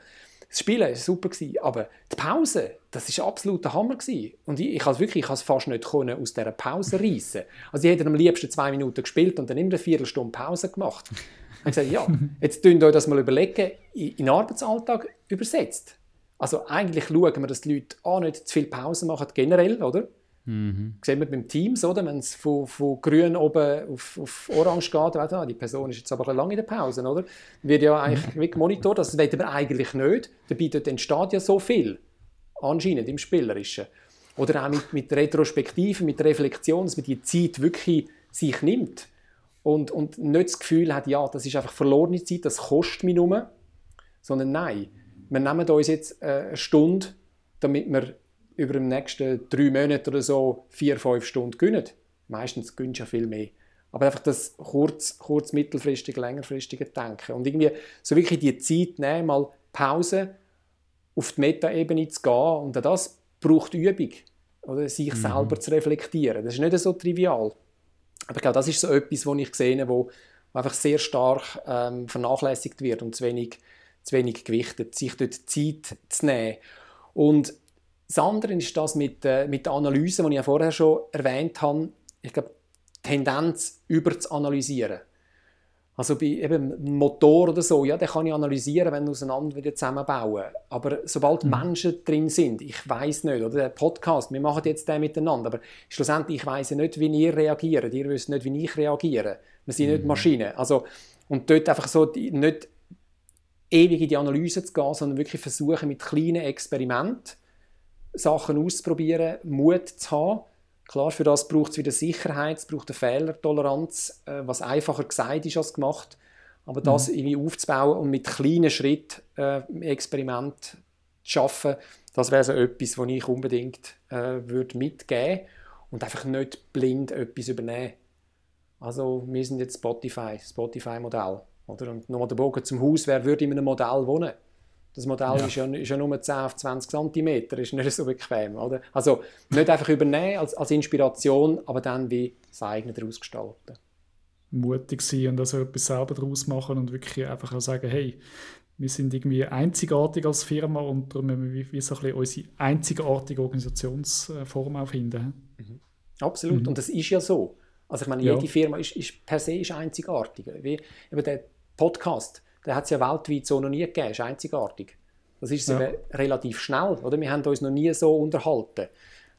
das Spielen war super, gewesen, aber die Pause, das war absoluter Hammer. Gewesen. Und ich, ich wirklich, ich es fast nicht können aus dieser Pause reissen. Also ich hätte am liebsten zwei Minuten gespielt und dann immer eine Viertelstunde Pause gemacht. Ich habe gesagt, ja, jetzt könnt euch das mal überlegen, in den Arbeitsalltag übersetzt. Also eigentlich schauen wir, dass die Leute auch nicht zu viel Pause machen, generell, oder? Mhm. Sehen wir beim Teams, oder? Wenn es von, von grün oben auf, auf orange geht, ah, die Person ist jetzt aber lange in der Pause, oder? Wird ja eigentlich mhm. das wollen wir eigentlich nicht. Dabei dort entsteht ja so viel, anscheinend im Spielerischen. Oder auch mit, mit Retrospektiven, mit Reflexion, dass man die Zeit wirklich sich nimmt und, und nicht das Gefühl hat, ja, das ist einfach verlorene Zeit, das kostet mich nur, sondern nein, wir nehmen uns jetzt äh, eine Stunde, damit wir über die nächsten drei Monate oder so vier, fünf Stunden gewinnen. Meistens gewinnst du ja viel mehr. Aber einfach das kurz, kurz mittelfristige, längerfristige Denken. Und irgendwie so wirklich die Zeit nehmen, mal Pause auf die Metaebene zu gehen. Und auch das braucht Übung. Oder sich mhm. selber zu reflektieren. Das ist nicht so trivial. Aber ich glaube, das ist so etwas, was ich sehe, wo einfach sehr stark ähm, vernachlässigt wird und zu wenig, zu wenig gewichtet, sich dort Zeit zu nehmen. Und das andere ist das mit, äh, mit der Analyse, die ich ja vorher schon erwähnt habe. Ich glaube, Tendenz über zu analysieren. Also bei eben einem Motor oder so, ja, den kann ich analysieren, wenn wir auseinander wieder zusammenbauen. Aber sobald mhm. Menschen drin sind, ich weiß nicht, oder der Podcast, wir machen jetzt den miteinander, aber schlussendlich, ich weiß ja nicht, wie ihr reagiert, ihr wisst nicht, wie ich reagiere. Wir sind mhm. nicht Maschinen. Also, und dort einfach so die, nicht ewig in die Analyse zu gehen, sondern wirklich versuchen mit kleinen Experimenten Sachen auszuprobieren, Mut zu haben. Klar, für das braucht es wieder Sicherheit, es braucht eine Fehlertoleranz, äh, was einfacher gesagt ist als gemacht. Aber das mhm. irgendwie aufzubauen und mit kleinen Schritten äh, Experiment zu schaffen, das wäre so etwas, was ich unbedingt äh, würde mitgeben und einfach nicht blind etwas übernehmen. Also wir sind jetzt Spotify, Spotify-Modell. Und nochmal der Bogen zum Haus, wer würde in einem Modell wohnen? Das Modell ja. Ist, ja, ist ja nur 10 auf 20 cm, ist nicht so bequem. Oder? Also nicht einfach übernehmen als, als Inspiration, aber dann wie das eigene daraus gestalten. Mutig sein und also etwas selber daraus machen und wirklich einfach auch sagen, hey, wir sind irgendwie einzigartig als Firma und darum müssen wir wie so ein bisschen unsere einzigartige Organisationsform auch finden. Mhm. Absolut, mhm. und das ist ja so. Also ich meine, jede ja. Firma ist, ist per se ist einzigartig. Wie eben der Podcast, den hat es ja weltweit so noch nie gegeben, das ist einzigartig. Das ist ja. relativ schnell, oder? Wir haben uns noch nie so unterhalten.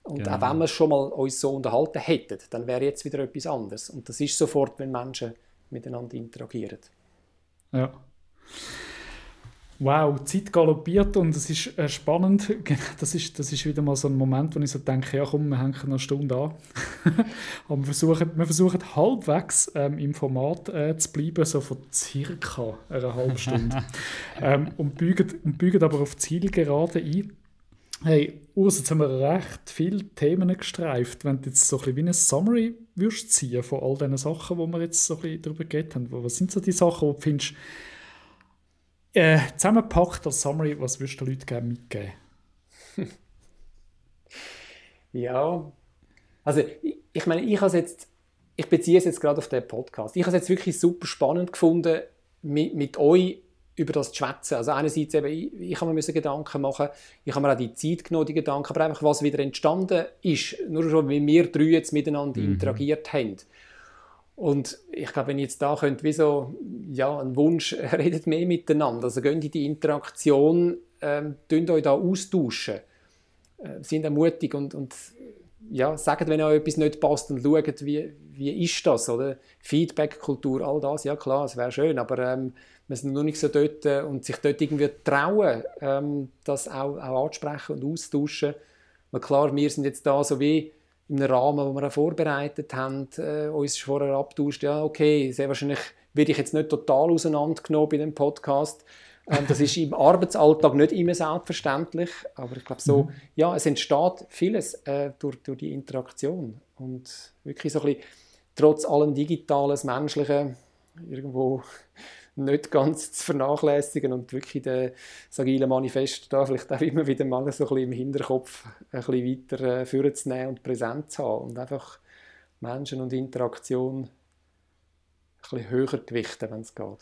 Und genau. auch wenn wir schon mal uns so unterhalten hätten, dann wäre jetzt wieder etwas anderes. Und das ist sofort, wenn Menschen miteinander interagieren. Ja. Wow, die Zeit galoppiert und es ist äh, spannend. Das ist, das ist wieder mal so ein Moment, wo ich so denke, ja komm, wir hängen noch eine Stunde an. Aber wir versuchen, wir versuchen halbwegs ähm, im Format äh, zu bleiben, so von circa einer halben Stunde. ähm, und, bügen, und bügen aber auf Zielgerade ein. Hey, Urs, jetzt haben wir recht viele Themen gestreift. Wenn du jetzt so ein bisschen wie eine Summary würdest ziehen von all diesen Sachen, die wir jetzt so ein bisschen darüber geredet haben, was sind so die Sachen, die du findest, äh, zusammengepackt als Summary, was würdest du den Leuten gerne mitgeben? ja, also ich, ich meine, ich habe jetzt, ich beziehe es jetzt gerade auf den Podcast. Ich habe es jetzt wirklich super spannend gefunden, mit, mit euch über das zu schwätzen. Also einerseits eben, ich, ich habe mir Gedanken machen, ich habe mir auch die Zeit genommen, die Gedanken, aber einfach was wieder entstanden ist, nur schon, wie wir drei jetzt miteinander mhm. interagiert haben. Und ich glaube, wenn ich jetzt da könnt, wie so, ja, ein Wunsch, redet mehr miteinander. Also geht in die Interaktion, ähm, euch da austauschen, äh, sind mutig und, und ja, sagt, wenn euch etwas nicht passt und schaut, wie, wie ist das, oder? Feedback-Kultur, all das, ja klar, es wäre schön, aber ähm, wir sind noch nicht so dort äh, und sich dort irgendwie trauen, ähm, das auch, auch anzusprechen und austauschen. Weil klar, wir sind jetzt da so wie in einem Rahmen, den wir vorbereitet haben, äh, uns vorher abtauscht, ja, okay, sehr wahrscheinlich werde ich jetzt nicht total auseinandergenommen bei dem Podcast. Ähm, das ist im Arbeitsalltag nicht immer selbstverständlich, aber ich glaube so, mhm. ja, es entsteht vieles äh, durch, durch die Interaktion und wirklich so ein bisschen trotz allem Digitalen, das Menschliche irgendwo nicht ganz zu vernachlässigen und wirklich das agile Manifest da vielleicht auch immer wieder mal so ein bisschen im Hinterkopf ein bisschen weiter äh, vorzunehmen und präsent zu haben und einfach Menschen und Interaktion ein bisschen höher gewichten, wenn es geht.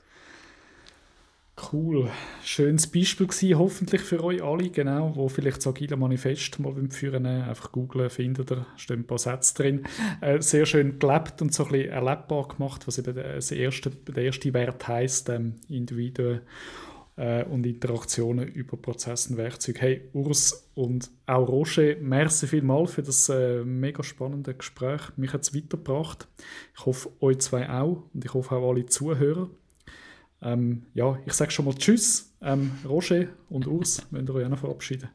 Cool. Schönes Beispiel gewesen, hoffentlich für euch alle, genau, wo vielleicht das Agile Manifest mal führen einfach googlen, findet ihr, stehen ein paar Sätze drin. Äh, sehr schön gelebt und so ein bisschen erlebbar gemacht, was eben das erste, der erste Wert heisst, ähm, Individuen äh, und Interaktionen über Prozesse und Werkzeuge. Hey, Urs und auch Roger, merci vielmals für das äh, mega spannende Gespräch. Mich hat es weitergebracht. Ich hoffe, euch zwei auch und ich hoffe auch alle Zuhörer. Ähm, ja, ich sage schon mal Tschüss, ähm, Roger und Urs, wenn ihr euch auch noch verabschieden.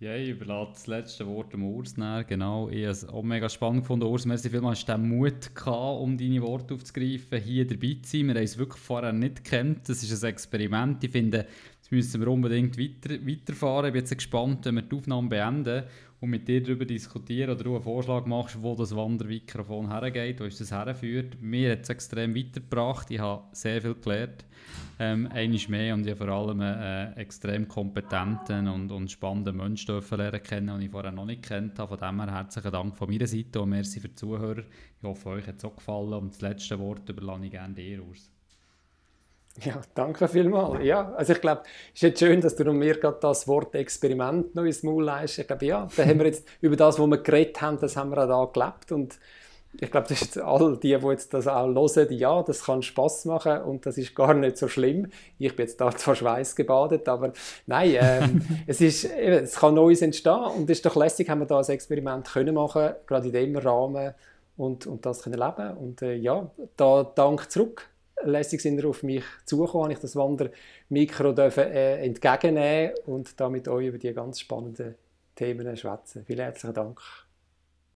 Ja, ich überlasse das letzte Wort dem Urs näher. Genau, ich habe es auch mega spannend gefunden. Urs, merci vielmals, hast du den Mut gehabt, um deine Worte aufzugreifen, hier dabei zu sein. Wir haben es wirklich vorher nicht gekannt. Das ist ein Experiment. Ich finde, das müssen wir unbedingt weiter, weiterfahren. Ich bin jetzt gespannt, wenn wir die Aufnahme beenden und mit dir darüber diskutieren oder du einen Vorschlag machst, wo das Wandermikrofon hergeht, wo es das herführt. Mir hat es extrem weitergebracht. Ich habe sehr viel gelernt. Ähm, eines mehr und ich habe vor allem einen äh, extrem kompetenten und, und spannenden Menschen lernen kennen, den ich vorher noch nicht kennt habe. Von dem her herzlichen Dank von meiner Seite und merci für die Zuhörer. Ich hoffe, euch hat es auch gefallen und das letzte Wort überlasse ich gerne dir aus. Ja, danke vielmals. Ja, also ich glaube, es ist jetzt schön, dass du mir gerade das Wort Experiment noch ins Maul leist. Ich glaube, ja, da haben wir jetzt über das, was wir geredet haben, das haben wir auch da gelebt und ich glaube, das ist all die, die jetzt das auch hören, ja, das kann Spaß machen und das ist gar nicht so schlimm. Ich bin jetzt da zwar Schweiß gebadet, aber nein, ähm, es, ist, es kann Neues entstehen und es ist doch lässig, haben wir da ein Experiment können machen, gerade in dem Rahmen und, und das können leben und äh, ja, da Dank zurück lässig sind ihr auf mich zugekommen, ich das Wandermikro dürfen, äh, entgegennehmen und damit euch über die ganz spannenden Themen schwätzen. Vielen herzlichen Dank.